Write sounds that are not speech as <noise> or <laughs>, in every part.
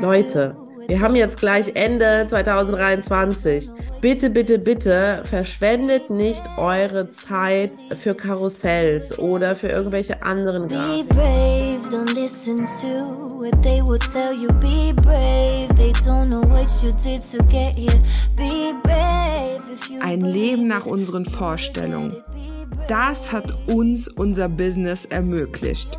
Leute, wir haben jetzt gleich Ende 2023. Bitte, bitte, bitte verschwendet nicht eure Zeit für Karussells oder für irgendwelche anderen Grafiken. Ein Leben nach unseren Vorstellungen. Das hat uns unser Business ermöglicht.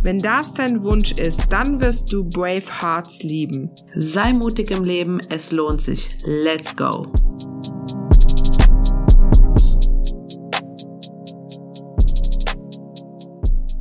Wenn das dein Wunsch ist, dann wirst du Brave Hearts lieben. Sei mutig im Leben, es lohnt sich. Let's go!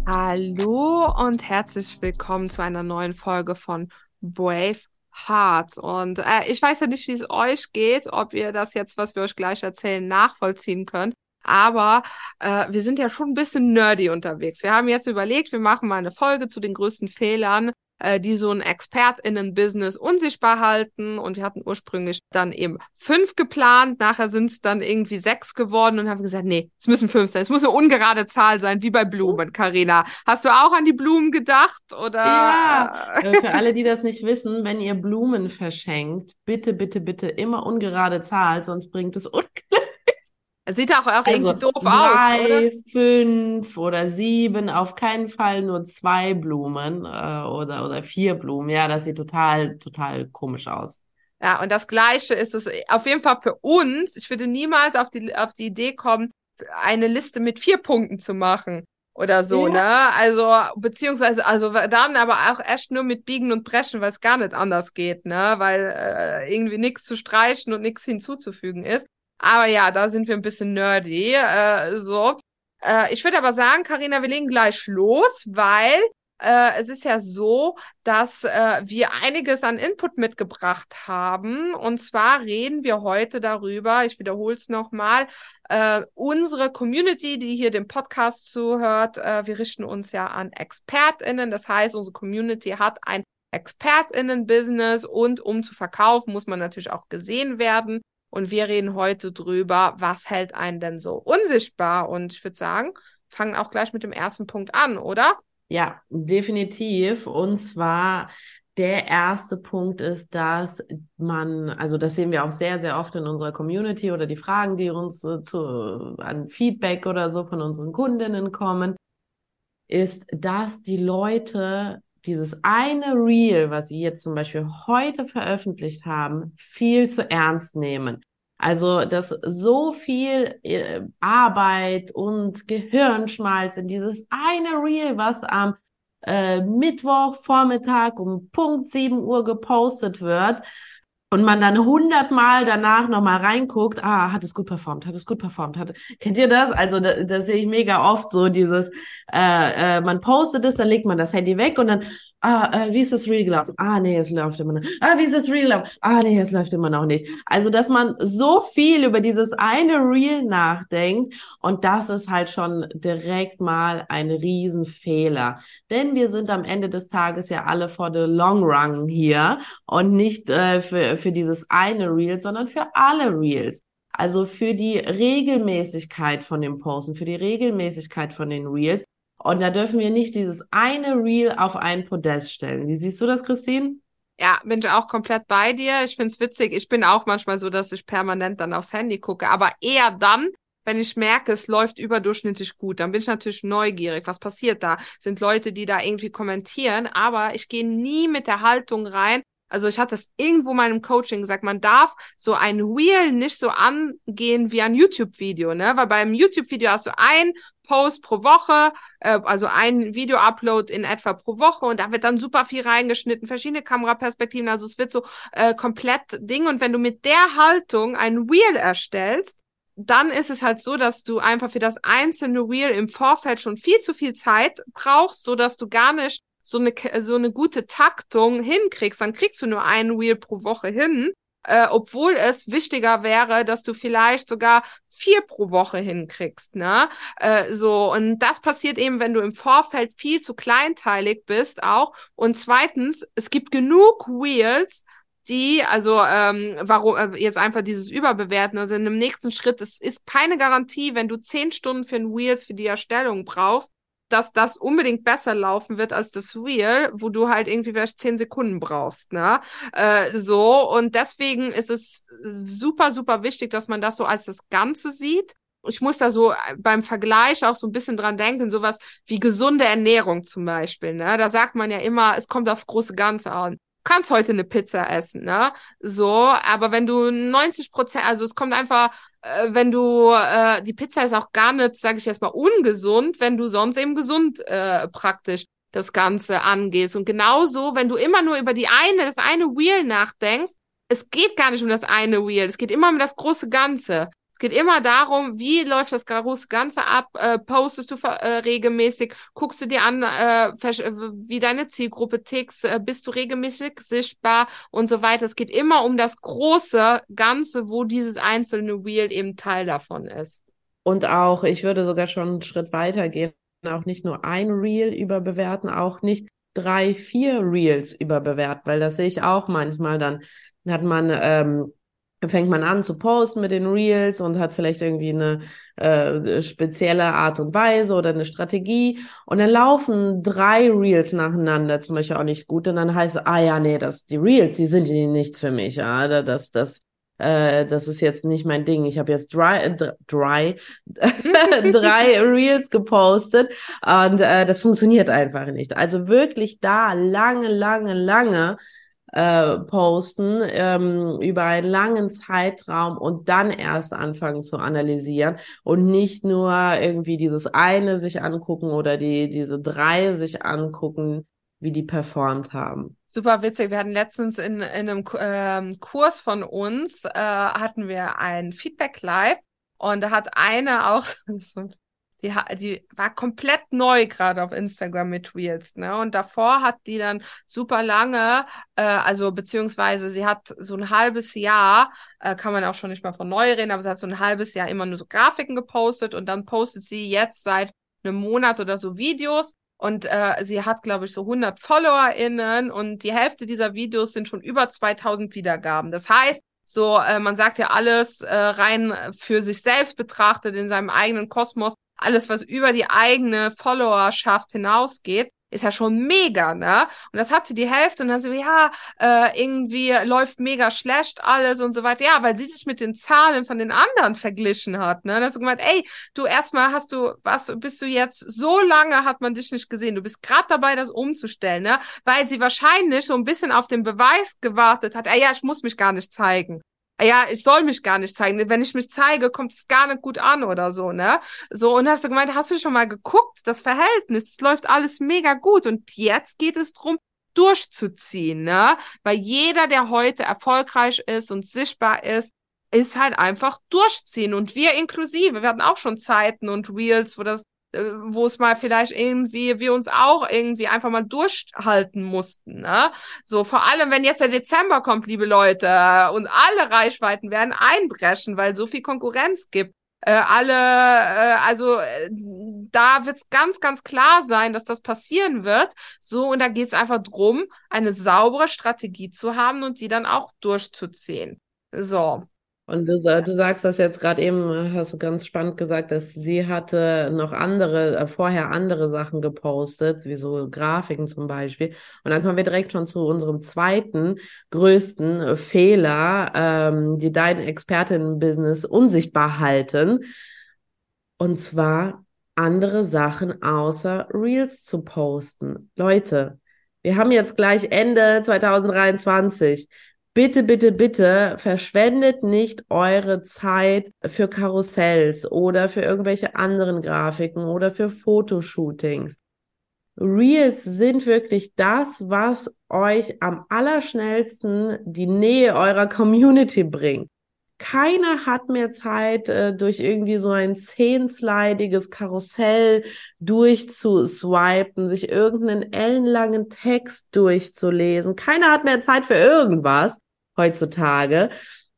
Hallo und herzlich willkommen zu einer neuen Folge von Brave Hearts. Und äh, ich weiß ja nicht, wie es euch geht, ob ihr das jetzt, was wir euch gleich erzählen, nachvollziehen könnt. Aber äh, wir sind ja schon ein bisschen nerdy unterwegs. Wir haben jetzt überlegt, wir machen mal eine Folge zu den größten Fehlern, äh, die so ein ExpertInnen-Business unsichtbar halten. Und wir hatten ursprünglich dann eben fünf geplant. Nachher sind es dann irgendwie sechs geworden und haben gesagt, nee, es müssen fünf sein. Es muss eine ungerade Zahl sein, wie bei Blumen, Karina. Hast du auch an die Blumen gedacht? Oder? Ja, <laughs> äh, für alle, die das nicht wissen, wenn ihr Blumen verschenkt, bitte, bitte, bitte immer ungerade Zahl, sonst bringt es <laughs> Unglück. Sieht auch, auch also irgendwie doof drei, aus, oder? fünf oder sieben, auf keinen Fall nur zwei Blumen äh, oder, oder vier Blumen. Ja, das sieht total, total komisch aus. Ja, und das Gleiche ist es auf jeden Fall für uns. Ich würde niemals auf die, auf die Idee kommen, eine Liste mit vier Punkten zu machen oder so, ja. ne? Also, beziehungsweise, also dann aber auch erst nur mit Biegen und Brechen, weil es gar nicht anders geht, ne? Weil äh, irgendwie nichts zu streichen und nichts hinzuzufügen ist. Aber ja, da sind wir ein bisschen nerdy. Äh, so. Äh, ich würde aber sagen, Karina, wir legen gleich los, weil äh, es ist ja so, dass äh, wir einiges an Input mitgebracht haben. Und zwar reden wir heute darüber, ich wiederhole es nochmal, äh, unsere Community, die hier dem Podcast zuhört, äh, wir richten uns ja an ExpertInnen. Das heißt, unsere Community hat ein ExpertInnen-Business und um zu verkaufen, muss man natürlich auch gesehen werden. Und wir reden heute drüber, was hält einen denn so unsichtbar? Und ich würde sagen, fangen auch gleich mit dem ersten Punkt an, oder? Ja, definitiv. Und zwar der erste Punkt ist, dass man, also das sehen wir auch sehr, sehr oft in unserer Community oder die Fragen, die uns zu, an Feedback oder so von unseren Kundinnen kommen, ist, dass die Leute dieses eine Reel, was sie jetzt zum Beispiel heute veröffentlicht haben, viel zu ernst nehmen. Also, dass so viel äh, Arbeit und Gehirnschmalz in dieses eine Reel, was am äh, Mittwochvormittag um Punkt 7 Uhr gepostet wird, und man dann hundertmal danach nochmal reinguckt, ah, hat es gut performt, hat es gut performt, hat, kennt ihr das? Also das, das sehe ich mega oft so, dieses, äh, äh, man postet es, dann legt man das Handy weg und dann, ah, äh, wie ist das Reel gelaufen? Ah, nee, es läuft immer noch. Ah, wie ist das Reel gelaufen? Ah, nee, es läuft immer noch nicht. Also, dass man so viel über dieses eine Reel nachdenkt und das ist halt schon direkt mal ein Riesenfehler. Denn wir sind am Ende des Tages ja alle for the long run hier und nicht äh, für, für dieses eine Reel, sondern für alle Reels. Also für die Regelmäßigkeit von dem Posten, für die Regelmäßigkeit von den Reels. Und da dürfen wir nicht dieses eine Reel auf ein Podest stellen. Wie siehst du das, Christine? Ja, bin ich auch komplett bei dir. Ich find's witzig. Ich bin auch manchmal so, dass ich permanent dann aufs Handy gucke, aber eher dann, wenn ich merke, es läuft überdurchschnittlich gut, dann bin ich natürlich neugierig. Was passiert da? Sind Leute, die da irgendwie kommentieren, aber ich gehe nie mit der Haltung rein. Also ich hatte es irgendwo im Coaching gesagt, man darf so ein Reel nicht so angehen wie ein YouTube-Video, ne? Weil beim YouTube-Video hast du ein Post pro Woche, äh, also ein Video-Upload in etwa pro Woche und da wird dann super viel reingeschnitten, verschiedene Kameraperspektiven, also es wird so äh, komplett Ding und wenn du mit der Haltung ein Reel erstellst, dann ist es halt so, dass du einfach für das einzelne Reel im Vorfeld schon viel zu viel Zeit brauchst, so dass du gar nicht so eine, so eine gute Taktung hinkriegst, dann kriegst du nur einen Reel pro Woche hin äh, obwohl es wichtiger wäre, dass du vielleicht sogar vier pro Woche hinkriegst, ne? Äh, so und das passiert eben, wenn du im Vorfeld viel zu kleinteilig bist, auch. Und zweitens, es gibt genug Wheels, die, also ähm, warum äh, jetzt einfach dieses Überbewerten, also in dem nächsten Schritt, es ist keine Garantie, wenn du zehn Stunden für ein Wheels für die Erstellung brauchst, dass das unbedingt besser laufen wird als das Wheel, wo du halt irgendwie vielleicht zehn Sekunden brauchst, ne? Äh, so, und deswegen ist es super, super wichtig, dass man das so als das Ganze sieht. Ich muss da so beim Vergleich auch so ein bisschen dran denken, sowas wie gesunde Ernährung zum Beispiel, ne? Da sagt man ja immer, es kommt aufs große Ganze an kannst heute eine Pizza essen, ne? So, aber wenn du 90 Prozent, also es kommt einfach, äh, wenn du, äh, die Pizza ist auch gar nicht, sage ich jetzt mal, ungesund, wenn du sonst eben gesund äh, praktisch das Ganze angehst. Und genauso, wenn du immer nur über die eine, das eine Wheel nachdenkst, es geht gar nicht um das eine Wheel, es geht immer um das große Ganze geht immer darum, wie läuft das große Ganze ab? Äh, postest du äh, regelmäßig? Guckst du dir an, äh, äh wie deine Zielgruppe tickt? Äh, bist du regelmäßig sichtbar und so weiter? Es geht immer um das große Ganze, wo dieses einzelne Wheel eben Teil davon ist. Und auch, ich würde sogar schon einen Schritt weiter gehen, auch nicht nur ein Reel überbewerten, auch nicht drei, vier Reels überbewerten, weil das sehe ich auch manchmal. Dann hat man ähm, fängt man an zu posten mit den Reels und hat vielleicht irgendwie eine äh, spezielle Art und Weise oder eine Strategie und dann laufen drei Reels nacheinander zum Beispiel auch nicht gut und dann heißt es, ah ja, nee, das, die Reels, die sind nichts für mich, ja, das, das, äh, das ist jetzt nicht mein Ding. Ich habe jetzt äh, dry <laughs> drei Reels gepostet und äh, das funktioniert einfach nicht. Also wirklich da lange, lange, lange äh, posten ähm, über einen langen Zeitraum und dann erst anfangen zu analysieren und nicht nur irgendwie dieses eine sich angucken oder die diese drei sich angucken, wie die performt haben. Super witzig. Wir hatten letztens in, in einem ähm, Kurs von uns, äh, hatten wir ein Feedback Live und da hat eine auch <laughs> die, die war komplett neu gerade auf Instagram mit Reels, ne? Und davor hat die dann super lange, äh, also beziehungsweise sie hat so ein halbes Jahr, äh, kann man auch schon nicht mal von neu reden, aber sie hat so ein halbes Jahr immer nur so Grafiken gepostet und dann postet sie jetzt seit einem Monat oder so Videos und äh, sie hat, glaube ich, so 100 FollowerInnen und die Hälfte dieser Videos sind schon über 2000 Wiedergaben. Das heißt, so, äh, man sagt ja alles äh, rein für sich selbst betrachtet in seinem eigenen Kosmos alles, was über die eigene Followerschaft hinausgeht, ist ja schon mega, ne? Und das hat sie die Hälfte und dann so, ja, äh, irgendwie läuft mega schlecht alles und so weiter. Ja, weil sie sich mit den Zahlen von den anderen verglichen hat, ne? Dann hast du gemeint, ey, du erstmal hast du, was, bist du jetzt, so lange hat man dich nicht gesehen. Du bist gerade dabei, das umzustellen, ne? Weil sie wahrscheinlich so ein bisschen auf den Beweis gewartet hat, ey, ja, ich muss mich gar nicht zeigen ja, ich soll mich gar nicht zeigen. Wenn ich mich zeige, kommt es gar nicht gut an oder so, ne? So, und hast du gemeint, hast du schon mal geguckt, das Verhältnis, es läuft alles mega gut. Und jetzt geht es drum, durchzuziehen, ne? Weil jeder, der heute erfolgreich ist und sichtbar ist, ist halt einfach durchziehen. Und wir inklusive, wir hatten auch schon Zeiten und Reels, wo das wo es mal vielleicht irgendwie, wir uns auch irgendwie einfach mal durchhalten mussten. Ne? So, vor allem, wenn jetzt der Dezember kommt, liebe Leute, und alle Reichweiten werden einbrechen, weil so viel Konkurrenz gibt. Äh, alle, äh, also äh, da wird es ganz, ganz klar sein, dass das passieren wird. So, und da geht es einfach drum, eine saubere Strategie zu haben und die dann auch durchzuziehen. So. Und du, du sagst das jetzt gerade eben, hast du ganz spannend gesagt, dass sie hatte noch andere, äh, vorher andere Sachen gepostet, wie so Grafiken zum Beispiel. Und dann kommen wir direkt schon zu unserem zweiten größten Fehler, ähm, die dein Expertinnen-Business unsichtbar halten. Und zwar andere Sachen außer Reels zu posten. Leute, wir haben jetzt gleich Ende 2023. Bitte, bitte, bitte verschwendet nicht eure Zeit für Karussells oder für irgendwelche anderen Grafiken oder für Fotoshootings. Reels sind wirklich das, was euch am allerschnellsten die Nähe eurer Community bringt. Keiner hat mehr Zeit, äh, durch irgendwie so ein zehnsleidiges Karussell durchzuswipen, sich irgendeinen ellenlangen Text durchzulesen. Keiner hat mehr Zeit für irgendwas heutzutage.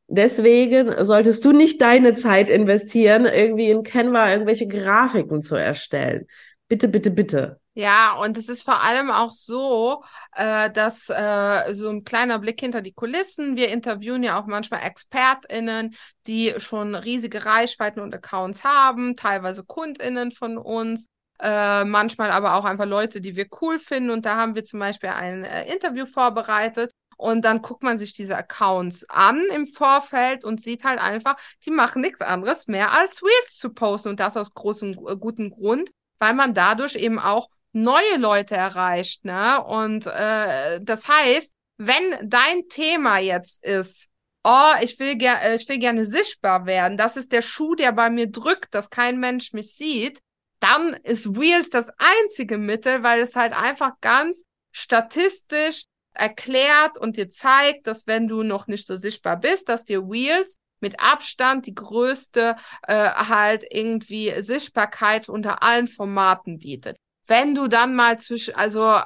Deswegen solltest du nicht deine Zeit investieren, irgendwie in Canva irgendwelche Grafiken zu erstellen. Bitte, bitte, bitte. Ja, und es ist vor allem auch so, äh, dass äh, so ein kleiner Blick hinter die Kulissen. Wir interviewen ja auch manchmal ExpertInnen, die schon riesige Reichweiten und Accounts haben, teilweise KundInnen von uns. Äh, manchmal aber auch einfach Leute, die wir cool finden. Und da haben wir zum Beispiel ein äh, Interview vorbereitet. Und dann guckt man sich diese Accounts an im Vorfeld und sieht halt einfach, die machen nichts anderes mehr als Reels zu posten. Und das aus großem, äh, gutem Grund, weil man dadurch eben auch neue Leute erreicht. Ne? Und äh, das heißt, wenn dein Thema jetzt ist, oh, ich will, ger äh, ich will gerne sichtbar werden, das ist der Schuh, der bei mir drückt, dass kein Mensch mich sieht, dann ist Reels das einzige Mittel, weil es halt einfach ganz statistisch erklärt und dir zeigt, dass wenn du noch nicht so sichtbar bist, dass dir Reels mit Abstand die größte äh, halt irgendwie Sichtbarkeit unter allen Formaten bietet wenn du dann mal zwischen, also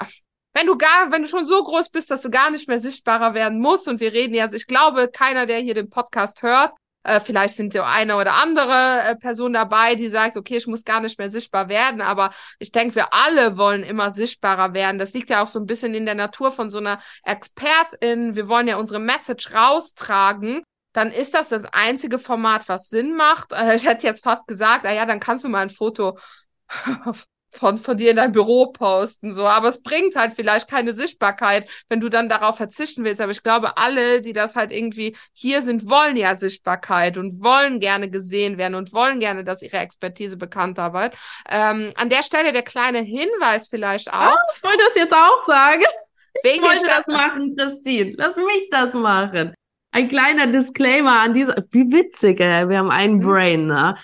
wenn du gar, wenn du schon so groß bist, dass du gar nicht mehr sichtbarer werden musst, und wir reden jetzt, ich glaube, keiner, der hier den Podcast hört, äh, vielleicht sind ja eine oder andere äh, Person dabei, die sagt, okay, ich muss gar nicht mehr sichtbar werden, aber ich denke, wir alle wollen immer sichtbarer werden. Das liegt ja auch so ein bisschen in der Natur von so einer Expertin. Wir wollen ja unsere Message raustragen dann ist das das einzige Format, was Sinn macht. Äh, ich hätte jetzt fast gesagt, na ja, dann kannst du mal ein Foto <laughs> von, von dir in dein Büro posten, so. Aber es bringt halt vielleicht keine Sichtbarkeit, wenn du dann darauf verzichten willst. Aber ich glaube, alle, die das halt irgendwie hier sind, wollen ja Sichtbarkeit und wollen gerne gesehen werden und wollen gerne, dass ihre Expertise bekannt wird. Ähm, an der Stelle der kleine Hinweis vielleicht auch. Oh, ich wollte das jetzt auch sagen. Wegen ich wollte das machen, Christine. Lass mich das machen. Ein kleiner Disclaimer an dieser, wie witzig, ey. wir haben einen mhm. Brain, ne?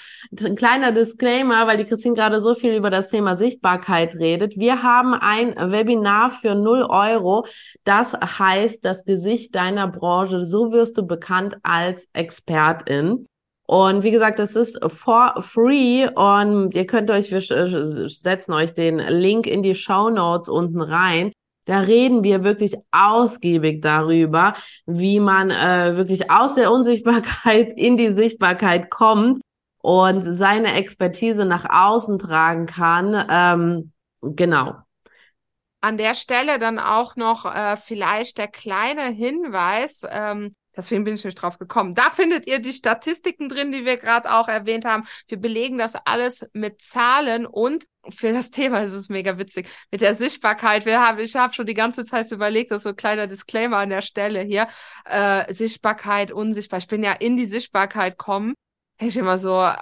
Ein kleiner Disclaimer, weil die Christine gerade so viel über das Thema Sichtbarkeit redet. Wir haben ein Webinar für 0 Euro. Das heißt, das Gesicht deiner Branche, so wirst du bekannt als Expertin. Und wie gesagt, das ist for free und ihr könnt euch, wir setzen euch den Link in die Show Notes unten rein. Da reden wir wirklich ausgiebig darüber, wie man äh, wirklich aus der Unsichtbarkeit <laughs> in die Sichtbarkeit kommt und seine Expertise nach außen tragen kann. Ähm, genau. An der Stelle dann auch noch äh, vielleicht der kleine Hinweis. Ähm, Deswegen bin ich nicht drauf gekommen. Da findet ihr die Statistiken drin, die wir gerade auch erwähnt haben. Wir belegen das alles mit Zahlen und für das Thema ist es mega witzig. Mit der Sichtbarkeit. Wir haben, ich habe schon die ganze Zeit überlegt, das ist so ein kleiner Disclaimer an der Stelle hier. Äh, Sichtbarkeit, unsichtbar. Ich bin ja in die Sichtbarkeit kommen. Ich immer so, äh,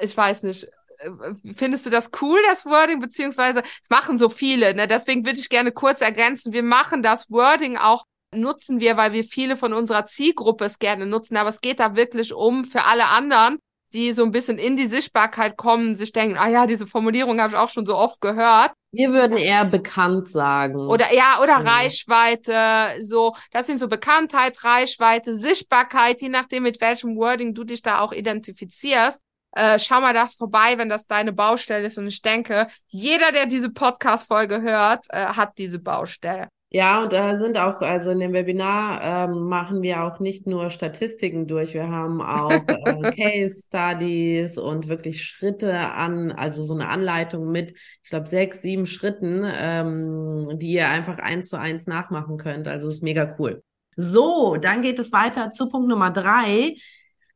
ich weiß nicht, äh, findest du das cool, das Wording, beziehungsweise es machen so viele, ne? deswegen würde ich gerne kurz ergänzen, wir machen das Wording auch nutzen wir, weil wir viele von unserer Zielgruppe es gerne nutzen. Aber es geht da wirklich um für alle anderen, die so ein bisschen in die Sichtbarkeit kommen, sich denken, ah ja, diese Formulierung habe ich auch schon so oft gehört. Wir würden eher bekannt sagen. Oder ja, oder ja. Reichweite, so, das sind so Bekanntheit, Reichweite, Sichtbarkeit, je nachdem, mit welchem Wording du dich da auch identifizierst. Äh, schau mal da vorbei, wenn das deine Baustelle ist. Und ich denke, jeder, der diese Podcast-Folge hört, äh, hat diese Baustelle. Ja, und da sind auch, also in dem Webinar ähm, machen wir auch nicht nur Statistiken durch, wir haben auch <laughs> äh, Case Studies und wirklich Schritte an, also so eine Anleitung mit, ich glaube, sechs, sieben Schritten, ähm, die ihr einfach eins zu eins nachmachen könnt. Also ist mega cool. So, dann geht es weiter zu Punkt Nummer drei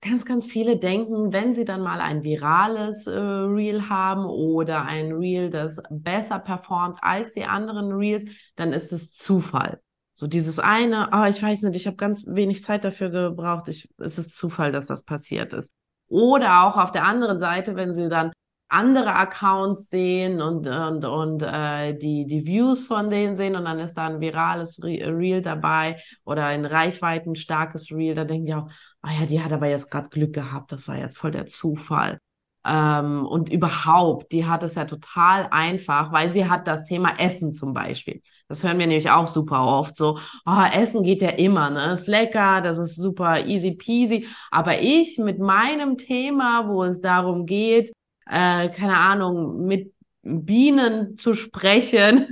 ganz, ganz viele denken, wenn sie dann mal ein virales äh, Reel haben oder ein Reel, das besser performt als die anderen Reels, dann ist es Zufall. So dieses eine, oh, ich weiß nicht, ich habe ganz wenig Zeit dafür gebraucht, ich, es ist Zufall, dass das passiert ist. Oder auch auf der anderen Seite, wenn sie dann andere Accounts sehen und und und äh, die die Views von denen sehen und dann ist da ein virales Reel dabei oder ein reichweiten starkes Reel, da denken die auch, ah ja, die hat aber jetzt gerade Glück gehabt, das war jetzt voll der Zufall. Ähm, und überhaupt, die hat es ja total einfach, weil sie hat das Thema Essen zum Beispiel. Das hören wir nämlich auch super oft so, oh, Essen geht ja immer, ne? Ist lecker, das ist super easy peasy. Aber ich mit meinem Thema, wo es darum geht, äh, keine Ahnung, mit Bienen zu sprechen,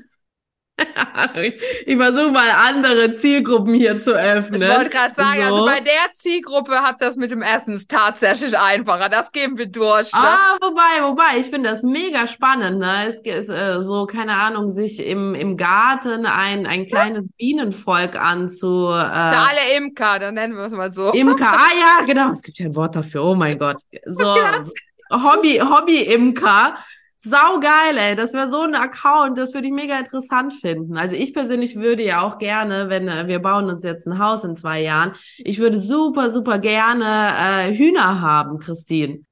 ich, <laughs> ich versuche mal andere Zielgruppen hier zu öffnen. Ich wollte gerade sagen, also so. also bei der Zielgruppe hat das mit dem Essen tatsächlich einfacher. Das geben wir durch. Ne? Ah, wobei, wobei, ich finde das mega spannend. Ne? Es ist äh, so, keine Ahnung, sich im, im Garten ein, ein kleines Bienenvolk anzu. Äh, Für alle Imker, dann nennen wir es mal so. Imker, ah ja, <laughs> genau, es gibt ja ein Wort dafür. Oh mein Gott. So Hobby, Hobby-Imker Sau geil, ey. Das wäre so ein Account, das würde ich mega interessant finden. Also ich persönlich würde ja auch gerne, wenn äh, wir bauen uns jetzt ein Haus in zwei Jahren, ich würde super, super gerne äh, Hühner haben, Christine.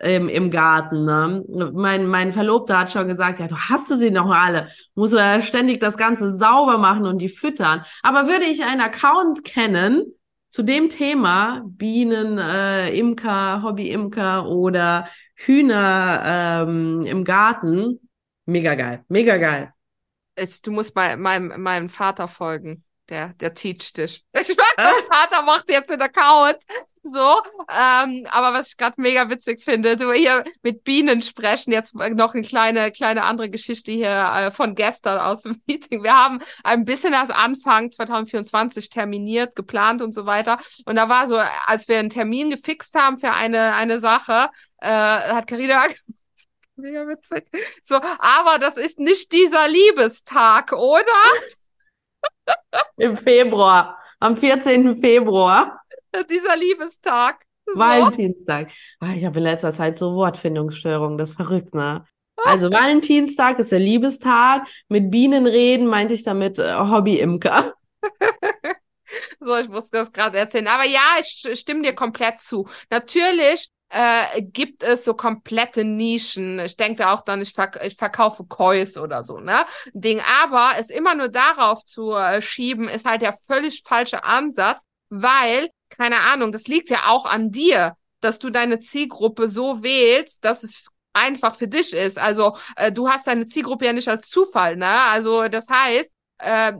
Im, im Garten. Ne? Mein, mein Verlobter hat schon gesagt, ja, du hast du sie noch alle. Muss er ständig das Ganze sauber machen und die füttern. Aber würde ich einen Account kennen, zu dem Thema Bienen, äh, Imker, Hobby-Imker oder Hühner ähm, im Garten. Mega geil, mega geil. du musst bei meinem, meinem Vater Der, der teacht dich. <laughs> Ich meine, mein Vater macht jetzt einen Account. So, ähm, aber was ich gerade mega witzig finde, du hier mit Bienen sprechen, jetzt noch eine kleine, kleine andere Geschichte hier äh, von gestern aus dem <laughs> Meeting. Wir haben ein bisschen das Anfang 2024 terminiert, geplant und so weiter. Und da war so, als wir einen Termin gefixt haben für eine, eine Sache, äh, hat Carina <laughs> mega witzig. So, aber das ist nicht dieser Liebestag, oder? Im Februar, am 14. Februar. <laughs> Dieser Liebestag. So. Valentinstag. Ah, ich habe in letzter Zeit so Wortfindungsstörungen, das ist verrückt, ne? Also Valentinstag ist der Liebestag. Mit Bienen reden meinte ich damit äh, Hobby-Imker. <laughs> so, ich muss das gerade erzählen. Aber ja, ich stimme dir komplett zu. Natürlich äh, gibt es so komplette Nischen. Ich denke auch dann, ich, verk ich verkaufe Kois oder so, ne? Ding. Aber es immer nur darauf zu äh, schieben, ist halt der völlig falsche Ansatz, weil, keine Ahnung, das liegt ja auch an dir, dass du deine Zielgruppe so wählst, dass es einfach für dich ist. Also äh, du hast deine Zielgruppe ja nicht als Zufall, ne? Also das heißt, äh,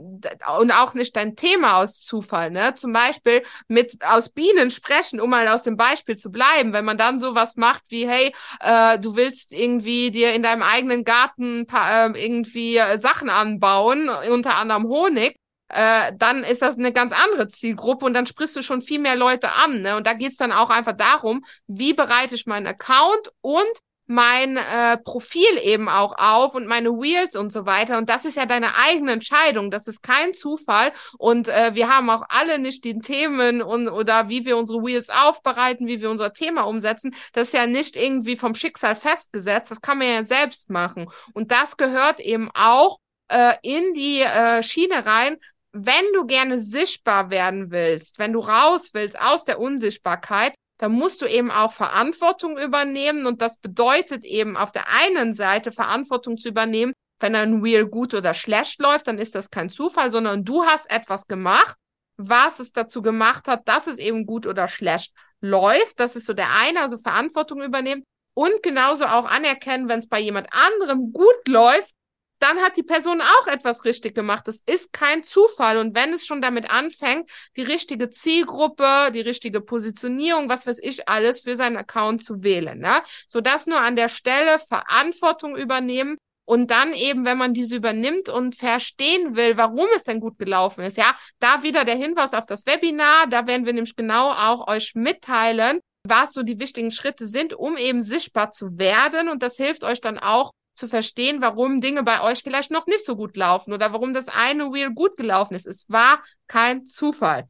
und auch nicht dein Thema aus Zufall, ne? Zum Beispiel mit aus Bienen sprechen, um mal aus dem Beispiel zu bleiben, wenn man dann sowas macht wie, hey, äh, du willst irgendwie dir in deinem eigenen Garten äh, irgendwie äh, Sachen anbauen, unter anderem Honig, äh, dann ist das eine ganz andere Zielgruppe und dann sprichst du schon viel mehr Leute an. Ne? Und da geht's dann auch einfach darum, wie bereite ich meinen Account und mein äh, Profil eben auch auf und meine Wheels und so weiter. Und das ist ja deine eigene Entscheidung. Das ist kein Zufall. Und äh, wir haben auch alle nicht die Themen und oder wie wir unsere Wheels aufbereiten, wie wir unser Thema umsetzen. Das ist ja nicht irgendwie vom Schicksal festgesetzt. Das kann man ja selbst machen. Und das gehört eben auch äh, in die äh, Schiene rein, wenn du gerne sichtbar werden willst, wenn du raus willst aus der Unsichtbarkeit, da musst du eben auch Verantwortung übernehmen und das bedeutet eben auf der einen Seite Verantwortung zu übernehmen, wenn ein Wheel gut oder schlecht läuft, dann ist das kein Zufall, sondern du hast etwas gemacht, was es dazu gemacht hat, dass es eben gut oder schlecht läuft. Das ist so der eine, also Verantwortung übernehmen und genauso auch anerkennen, wenn es bei jemand anderem gut läuft, dann hat die Person auch etwas richtig gemacht. Das ist kein Zufall. Und wenn es schon damit anfängt, die richtige Zielgruppe, die richtige Positionierung, was weiß ich alles für seinen Account zu wählen, ne? So das nur an der Stelle Verantwortung übernehmen. Und dann eben, wenn man diese übernimmt und verstehen will, warum es denn gut gelaufen ist, ja, da wieder der Hinweis auf das Webinar. Da werden wir nämlich genau auch euch mitteilen, was so die wichtigen Schritte sind, um eben sichtbar zu werden. Und das hilft euch dann auch, zu verstehen, warum Dinge bei euch vielleicht noch nicht so gut laufen oder warum das eine Wheel gut gelaufen ist. Es war kein Zufall.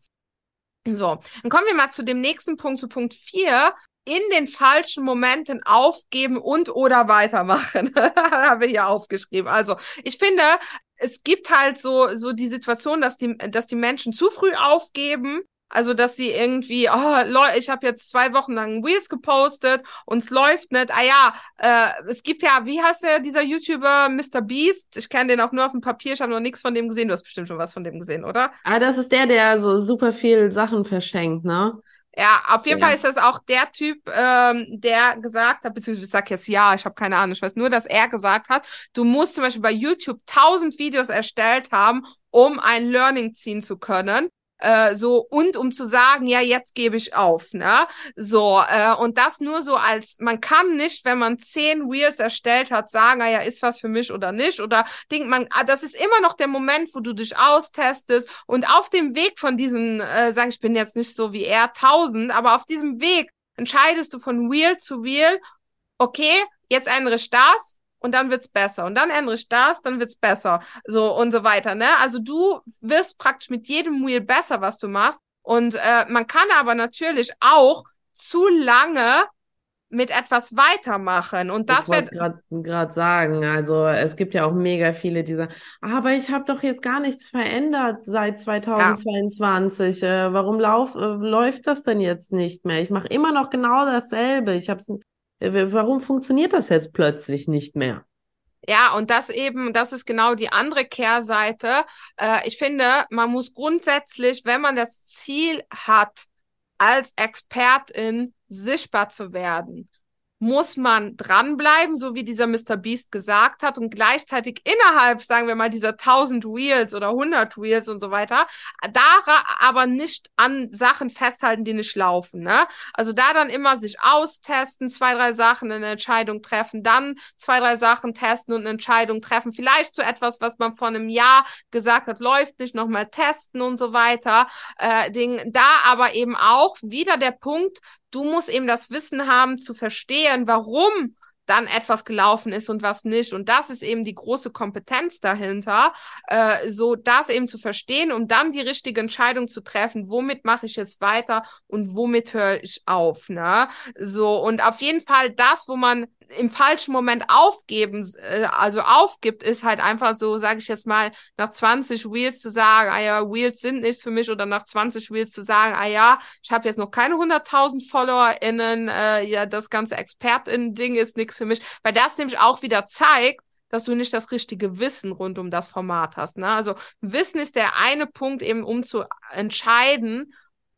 So, dann kommen wir mal zu dem nächsten Punkt, zu Punkt vier. In den falschen Momenten aufgeben und oder weitermachen. <laughs> Habe ich ja aufgeschrieben. Also, ich finde, es gibt halt so, so die Situation, dass die, dass die Menschen zu früh aufgeben also, dass sie irgendwie, oh, Leute, ich habe jetzt zwei Wochen lang Wheels gepostet und es läuft nicht. Ah ja, äh, es gibt ja, wie heißt der, dieser YouTuber Mr. Beast? Ich kenne den auch nur auf dem Papier, ich habe noch nichts von dem gesehen. Du hast bestimmt schon was von dem gesehen, oder? Ah, das ist der, der so super viel Sachen verschenkt, ne? Ja, auf jeden ja. Fall ist das auch der Typ, ähm, der gesagt hat, beziehungsweise ich sag jetzt ja, ich habe keine Ahnung, ich weiß nur, dass er gesagt hat, du musst zum Beispiel bei YouTube tausend Videos erstellt haben, um ein Learning ziehen zu können. Äh, so und um zu sagen, ja, jetzt gebe ich auf, ne? So, äh, und das nur so als, man kann nicht, wenn man zehn Wheels erstellt hat, sagen, ah, ja, ist was für mich oder nicht. Oder denkt man, ah, das ist immer noch der Moment, wo du dich austestest und auf dem Weg von diesen, äh, sagen, ich bin jetzt nicht so wie er, tausend, aber auf diesem Weg entscheidest du von Wheel zu Wheel, okay, jetzt ändere ich das, und dann wird's besser. Und dann ändere ich das, dann wird's besser. So und so weiter. Ne? Also du wirst praktisch mit jedem Wheel besser, was du machst. Und äh, man kann aber natürlich auch zu lange mit etwas weitermachen und das, wird gerade sagen also es gibt ja auch mega viele die sagen aber ich habe doch jetzt gar nichts verändert seit 2022 ja. äh, warum lauf, äh, läuft das denn jetzt nicht mehr ich mache immer noch genau dasselbe ich habe es warum funktioniert das jetzt plötzlich nicht mehr? Ja, und das eben, das ist genau die andere Kehrseite. Äh, ich finde, man muss grundsätzlich, wenn man das Ziel hat, als Expertin sichtbar zu werden, muss man dranbleiben, so wie dieser Mr. Beast gesagt hat und gleichzeitig innerhalb, sagen wir mal, dieser 1000 Wheels oder 100 Wheels und so weiter, da aber nicht an Sachen festhalten, die nicht laufen, ne? Also da dann immer sich austesten, zwei, drei Sachen, eine Entscheidung treffen, dann zwei, drei Sachen testen und eine Entscheidung treffen, vielleicht zu etwas, was man vor einem Jahr gesagt hat, läuft nicht, nochmal testen und so weiter, äh, Ding, da aber eben auch wieder der Punkt, du musst eben das Wissen haben zu verstehen, warum dann etwas gelaufen ist und was nicht. Und das ist eben die große Kompetenz dahinter, äh, so das eben zu verstehen, um dann die richtige Entscheidung zu treffen, womit mache ich jetzt weiter und womit höre ich auf. Ne? So, und auf jeden Fall das, wo man im falschen Moment aufgeben, äh, also aufgibt, ist halt einfach so, sage ich jetzt mal, nach 20 Wheels zu sagen, ah ja, Wheels sind nichts für mich oder nach 20 Wheels zu sagen, ah ja, ich habe jetzt noch keine 100.000 FollowerInnen, äh, ja, das ganze ExpertInnen-Ding ist nichts für mich, weil das nämlich auch wieder zeigt, dass du nicht das richtige Wissen rund um das Format hast. Ne? Also Wissen ist der eine Punkt eben, um zu entscheiden,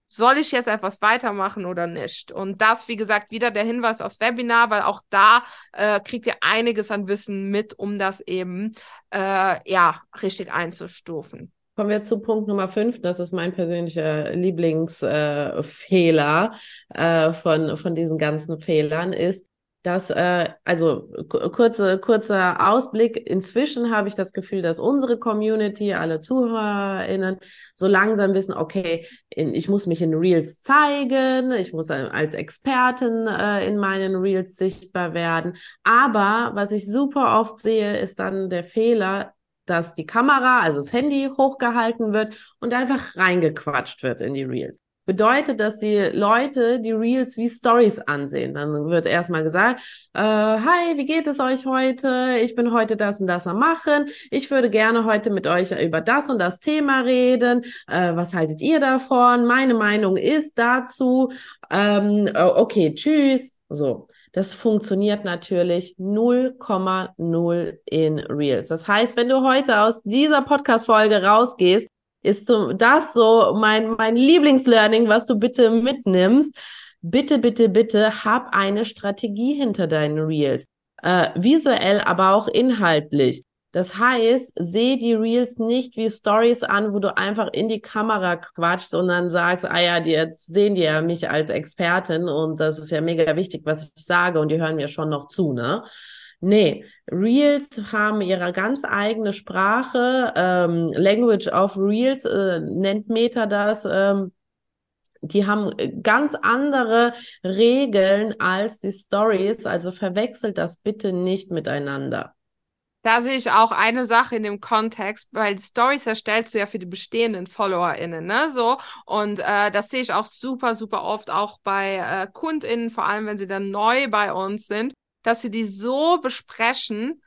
soll ich jetzt etwas weitermachen oder nicht? Und das, wie gesagt, wieder der Hinweis aufs Webinar, weil auch da äh, kriegt ihr einiges an Wissen mit, um das eben äh, ja richtig einzustufen. Kommen wir zu Punkt Nummer fünf. Das ist mein persönlicher Lieblingsfehler äh, äh, von, von diesen ganzen Fehlern, ist, dass, äh, also kurze, kurzer Ausblick, inzwischen habe ich das Gefühl, dass unsere Community, alle ZuhörerInnen, so langsam wissen, okay, in, ich muss mich in Reels zeigen, ich muss als Expertin äh, in meinen Reels sichtbar werden. Aber was ich super oft sehe, ist dann der Fehler, dass die Kamera, also das Handy hochgehalten wird und einfach reingequatscht wird in die Reels bedeutet, dass die Leute die Reels wie Stories ansehen. Dann wird erstmal gesagt, äh, hi, wie geht es euch heute? Ich bin heute das und das am machen. Ich würde gerne heute mit euch über das und das Thema reden. Äh, was haltet ihr davon? Meine Meinung ist dazu. Ähm, okay, tschüss. So. Das funktioniert natürlich 0,0 in Reels. Das heißt, wenn du heute aus dieser Podcast-Folge rausgehst ist so das so mein, mein Lieblingslearning, was du bitte mitnimmst. Bitte, bitte, bitte hab eine Strategie hinter deinen Reels. Äh, visuell, aber auch inhaltlich. Das heißt, sehe die Reels nicht wie Stories an, wo du einfach in die Kamera quatschst und dann sagst, ah ja, die jetzt sehen die ja mich als Expertin und das ist ja mega wichtig, was ich sage und die hören mir schon noch zu, ne? Nee, Reels haben ihre ganz eigene Sprache. Ähm, Language of Reels äh, nennt Meta das. Ähm, die haben ganz andere Regeln als die Stories. Also verwechselt das bitte nicht miteinander. Da sehe ich auch eine Sache in dem Kontext, weil Stories erstellst du ja für die bestehenden FollowerInnen, ne? So. Und äh, das sehe ich auch super, super oft auch bei äh, KundInnen, vor allem wenn sie dann neu bei uns sind dass sie die so besprechen,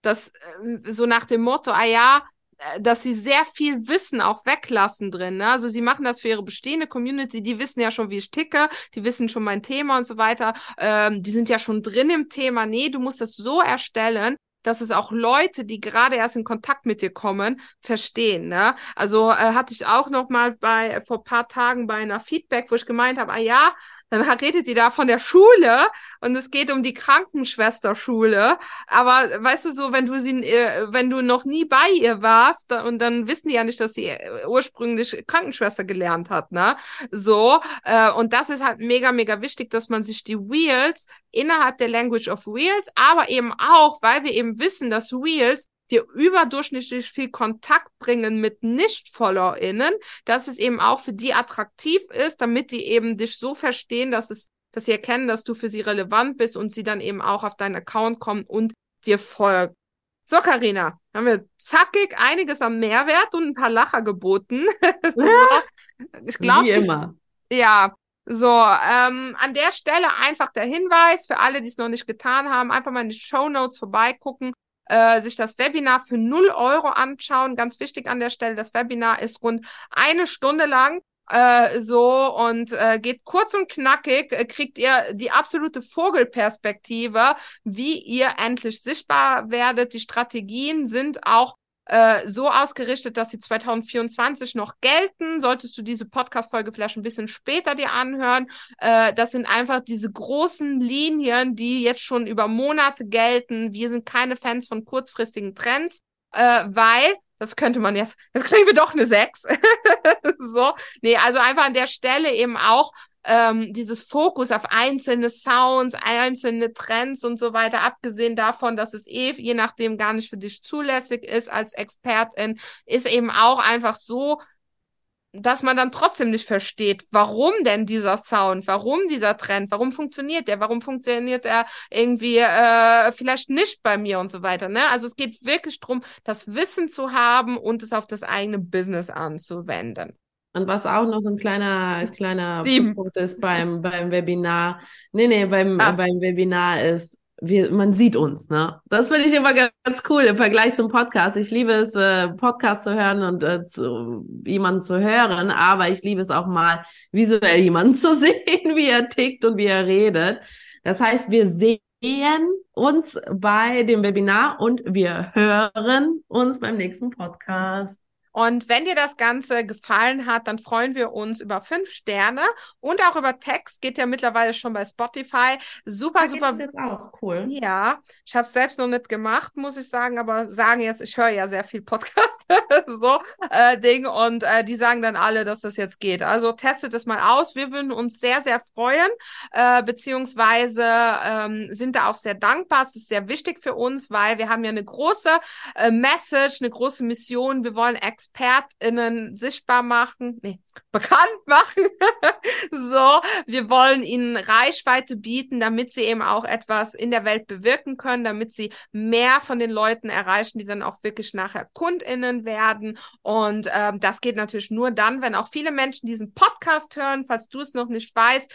dass äh, so nach dem Motto, ah ja, äh, dass sie sehr viel Wissen auch weglassen drin. Ne? Also sie machen das für ihre bestehende Community, die wissen ja schon, wie ich ticke, die wissen schon mein Thema und so weiter, ähm, die sind ja schon drin im Thema. Nee, du musst das so erstellen, dass es auch Leute, die gerade erst in Kontakt mit dir kommen, verstehen. Ne? Also äh, hatte ich auch noch mal bei vor paar Tagen bei einer Feedback, wo ich gemeint habe, ah ja, dann redet die da von der Schule und es geht um die Krankenschwesterschule. Aber weißt du so, wenn du sie, äh, wenn du noch nie bei ihr warst und dann wissen die ja nicht, dass sie äh, ursprünglich Krankenschwester gelernt hat, ne? So äh, und das ist halt mega mega wichtig, dass man sich die Wheels innerhalb der Language of Wheels, aber eben auch, weil wir eben wissen, dass Wheels dir überdurchschnittlich viel Kontakt bringen mit Nicht-FollowerInnen, dass es eben auch für die attraktiv ist, damit die eben dich so verstehen, dass es, dass sie erkennen, dass du für sie relevant bist und sie dann eben auch auf deinen Account kommen und dir folgen. So, Karina, haben wir zackig einiges am Mehrwert und ein paar Lacher geboten. <laughs> ich glaube. Wie immer. Ja, so, ähm, an der Stelle einfach der Hinweis für alle, die es noch nicht getan haben, einfach mal in die Show Notes vorbeigucken äh, sich das Webinar für 0 Euro anschauen. Ganz wichtig an der Stelle, das Webinar ist rund eine Stunde lang. Äh, so und äh, geht kurz und knackig, äh, kriegt ihr die absolute Vogelperspektive, wie ihr endlich sichtbar werdet. Die Strategien sind auch äh, so ausgerichtet, dass sie 2024 noch gelten. Solltest du diese Podcast-Folge vielleicht ein bisschen später dir anhören. Äh, das sind einfach diese großen Linien, die jetzt schon über Monate gelten. Wir sind keine Fans von kurzfristigen Trends, äh, weil das könnte man jetzt, jetzt kriegen wir doch eine 6. <laughs> so. Nee, also einfach an der Stelle eben auch ähm, dieses Fokus auf einzelne Sounds, einzelne Trends und so weiter, abgesehen davon, dass es eh je nachdem gar nicht für dich zulässig ist als Expertin, ist eben auch einfach so, dass man dann trotzdem nicht versteht, warum denn dieser Sound, warum dieser Trend, warum funktioniert der, warum funktioniert er irgendwie äh, vielleicht nicht bei mir und so weiter. Ne? Also es geht wirklich darum, das Wissen zu haben und es auf das eigene Business anzuwenden. Und was auch noch so ein kleiner, kleiner <laughs> Pluspunkt ist beim, beim Webinar, nee, nee, beim, ah. beim Webinar ist, wir, man sieht uns, ne? Das finde ich immer ganz cool im Vergleich zum Podcast. Ich liebe es, äh, Podcast zu hören und äh, zu, jemanden zu hören, aber ich liebe es auch mal visuell jemanden <laughs> zu sehen, wie er tickt und wie er redet. Das heißt, wir sehen uns bei dem Webinar und wir hören uns beim nächsten Podcast. Und wenn dir das Ganze gefallen hat, dann freuen wir uns über fünf Sterne und auch über Text. Geht ja mittlerweile schon bei Spotify. Super, da super. Das jetzt auch cool. Ja, ich habe es selbst noch nicht gemacht, muss ich sagen, aber sagen jetzt, ich höre ja sehr viel Podcast, <laughs> so äh, Ding und äh, die sagen dann alle, dass das jetzt geht. Also testet es mal aus. Wir würden uns sehr, sehr freuen, äh, beziehungsweise ähm, sind da auch sehr dankbar. Es ist sehr wichtig für uns, weil wir haben ja eine große äh, Message, eine große Mission. Wir wollen ExpertInnen sichtbar machen, nee, bekannt machen. <laughs> so, wir wollen ihnen Reichweite bieten, damit sie eben auch etwas in der Welt bewirken können, damit sie mehr von den Leuten erreichen, die dann auch wirklich nachher KundInnen werden. Und ähm, das geht natürlich nur dann, wenn auch viele Menschen diesen Podcast hören. Falls du es noch nicht weißt,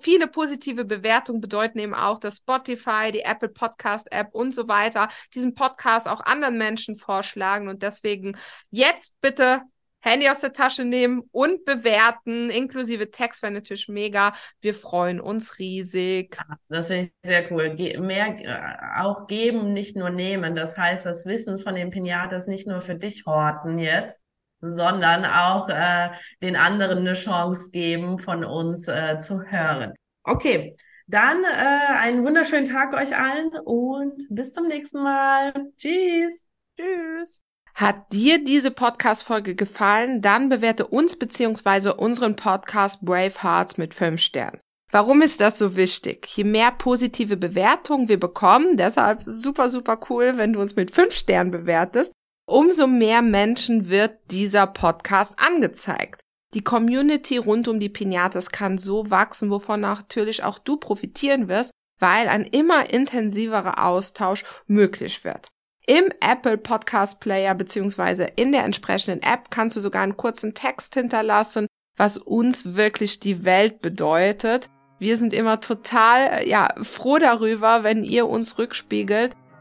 viele positive Bewertungen bedeuten eben auch, dass Spotify, die Apple Podcast App und so weiter diesen Podcast auch anderen Menschen vorschlagen. Und deswegen jetzt bitte Handy aus der Tasche nehmen und bewerten, inklusive Text wäre natürlich mega. Wir freuen uns riesig. Das finde ich sehr cool. Ge mehr äh, auch geben, nicht nur nehmen. Das heißt, das Wissen von den Pinatas nicht nur für dich horten jetzt, sondern auch äh, den anderen eine Chance geben, von uns äh, zu hören. Okay, dann äh, einen wunderschönen Tag euch allen und bis zum nächsten Mal. Tschüss. Tschüss. Hat dir diese Podcast-Folge gefallen? Dann bewerte uns beziehungsweise unseren Podcast Brave Hearts mit fünf Sternen. Warum ist das so wichtig? Je mehr positive Bewertungen wir bekommen, deshalb super, super cool, wenn du uns mit fünf Sternen bewertest, umso mehr Menschen wird dieser Podcast angezeigt. Die Community rund um die Pinatas kann so wachsen, wovon natürlich auch du profitieren wirst, weil ein immer intensiverer Austausch möglich wird. Im Apple Podcast Player beziehungsweise in der entsprechenden App kannst du sogar einen kurzen Text hinterlassen, was uns wirklich die Welt bedeutet. Wir sind immer total ja, froh darüber, wenn ihr uns rückspiegelt,